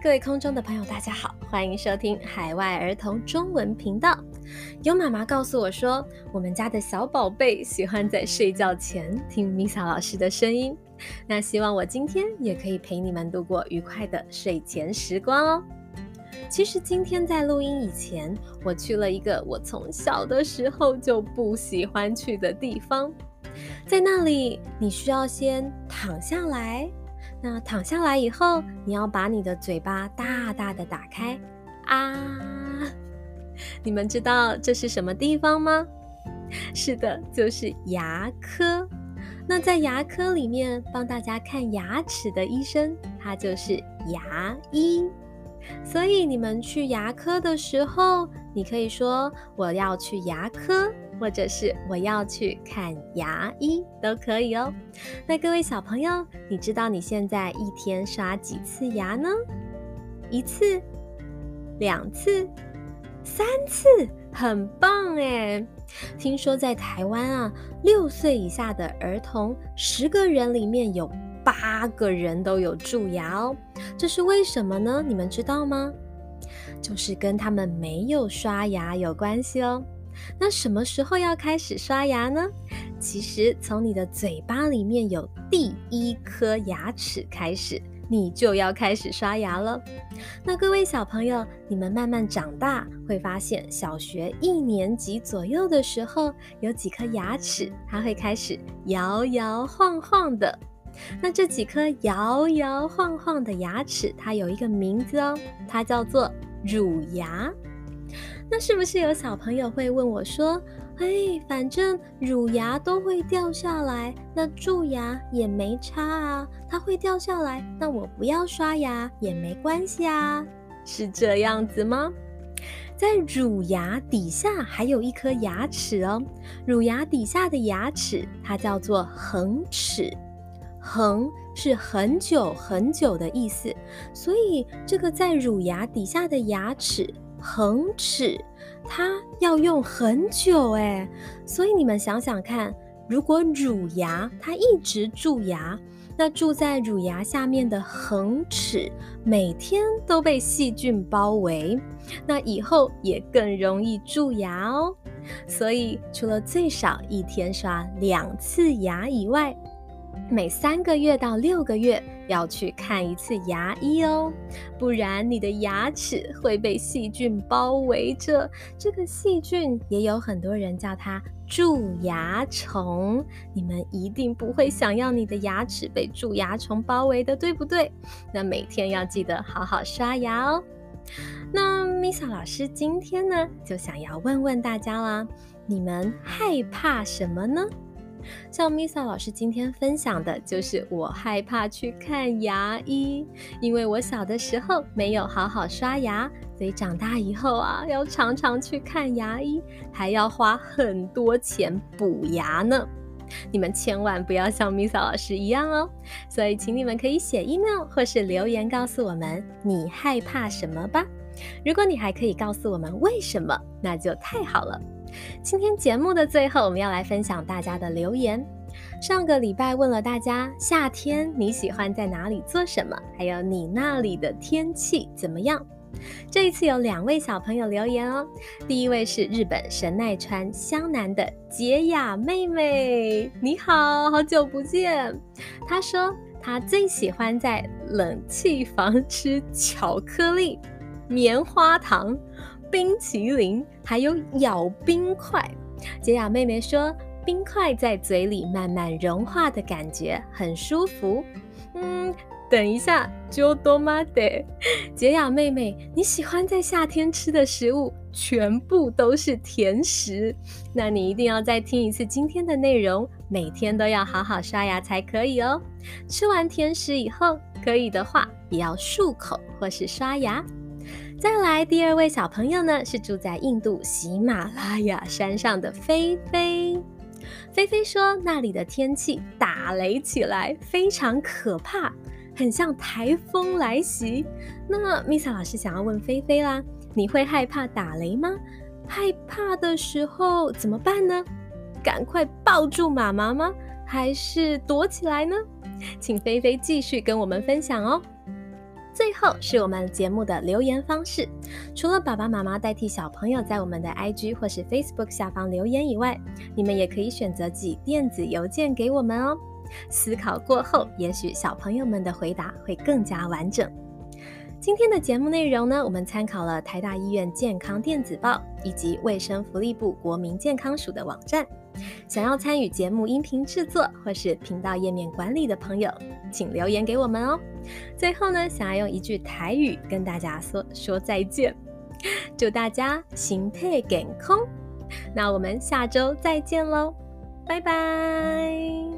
各位空中的朋友，大家好，欢迎收听海外儿童中文频道。有妈妈告诉我说，我们家的小宝贝喜欢在睡觉前听 Misa 老师的声音。那希望我今天也可以陪你们度过愉快的睡前时光哦。其实今天在录音以前，我去了一个我从小的时候就不喜欢去的地方，在那里你需要先躺下来。那躺下来以后，你要把你的嘴巴大大的打开啊！你们知道这是什么地方吗？是的，就是牙科。那在牙科里面帮大家看牙齿的医生，他就是牙医。所以你们去牙科的时候，你可以说我要去牙科。或者是我要去看牙医都可以哦。那各位小朋友，你知道你现在一天刷几次牙呢？一次、两次、三次，很棒哎！听说在台湾啊，六岁以下的儿童，十个人里面有八个人都有蛀牙哦。这是为什么呢？你们知道吗？就是跟他们没有刷牙有关系哦。那什么时候要开始刷牙呢？其实从你的嘴巴里面有第一颗牙齿开始，你就要开始刷牙了。那各位小朋友，你们慢慢长大会发现，小学一年级左右的时候，有几颗牙齿它会开始摇摇晃晃的。那这几颗摇摇晃晃的牙齿，它有一个名字哦，它叫做乳牙。那是不是有小朋友会问我说：“哎，反正乳牙都会掉下来，那蛀牙也没差啊，它会掉下来，那我不要刷牙也没关系啊，是这样子吗？”在乳牙底下还有一颗牙齿哦，乳牙底下的牙齿它叫做恒齿，恒是很久很久的意思，所以这个在乳牙底下的牙齿。恒齿，它要用很久哎，所以你们想想看，如果乳牙它一直蛀牙，那住在乳牙下面的恒齿每天都被细菌包围，那以后也更容易蛀牙哦。所以除了最少一天刷两次牙以外，每三个月到六个月要去看一次牙医哦，不然你的牙齿会被细菌包围着。这个细菌也有很多人叫它蛀牙虫，你们一定不会想要你的牙齿被蛀牙虫包围的，对不对？那每天要记得好好刷牙哦。那 Misa 老师今天呢，就想要问问大家啦，你们害怕什么呢？像 Misa 老师今天分享的就是我害怕去看牙医，因为我小的时候没有好好刷牙，所以长大以后啊，要常常去看牙医，还要花很多钱补牙呢。你们千万不要像 Misa 老师一样哦。所以，请你们可以写 email 或是留言告诉我们你害怕什么吧。如果你还可以告诉我们为什么，那就太好了。今天节目的最后，我们要来分享大家的留言。上个礼拜问了大家，夏天你喜欢在哪里做什么？还有你那里的天气怎么样？这一次有两位小朋友留言哦。第一位是日本神奈川湘南的洁雅妹妹，你好好久不见。她说她最喜欢在冷气房吃巧克力、棉花糖。冰淇淋，还有咬冰块。杰雅妹妹说，冰块在嘴里慢慢融化的感觉很舒服。嗯，等一下，就多玛德。洁雅妹妹，你喜欢在夏天吃的食物全部都是甜食，那你一定要再听一次今天的内容，每天都要好好刷牙才可以哦。吃完甜食以后，可以的话也要漱口或是刷牙。再来，第二位小朋友呢，是住在印度喜马拉雅山上的菲菲。菲菲说，那里的天气打雷起来非常可怕，很像台风来袭。那么，Misa 老师想要问菲菲啦，你会害怕打雷吗？害怕的时候怎么办呢？赶快抱住妈妈吗？还是躲起来呢？请菲菲继续跟我们分享哦。最后是我们节目的留言方式，除了爸爸妈妈代替小朋友在我们的 IG 或是 Facebook 下方留言以外，你们也可以选择寄电子邮件给我们哦。思考过后，也许小朋友们的回答会更加完整。今天的节目内容呢，我们参考了台大医院健康电子报以及卫生福利部国民健康署的网站。想要参与节目音频制作或是频道页面管理的朋友，请留言给我们哦。最后呢，想要用一句台语跟大家说说再见，祝大家心态健康。那我们下周再见喽，拜拜。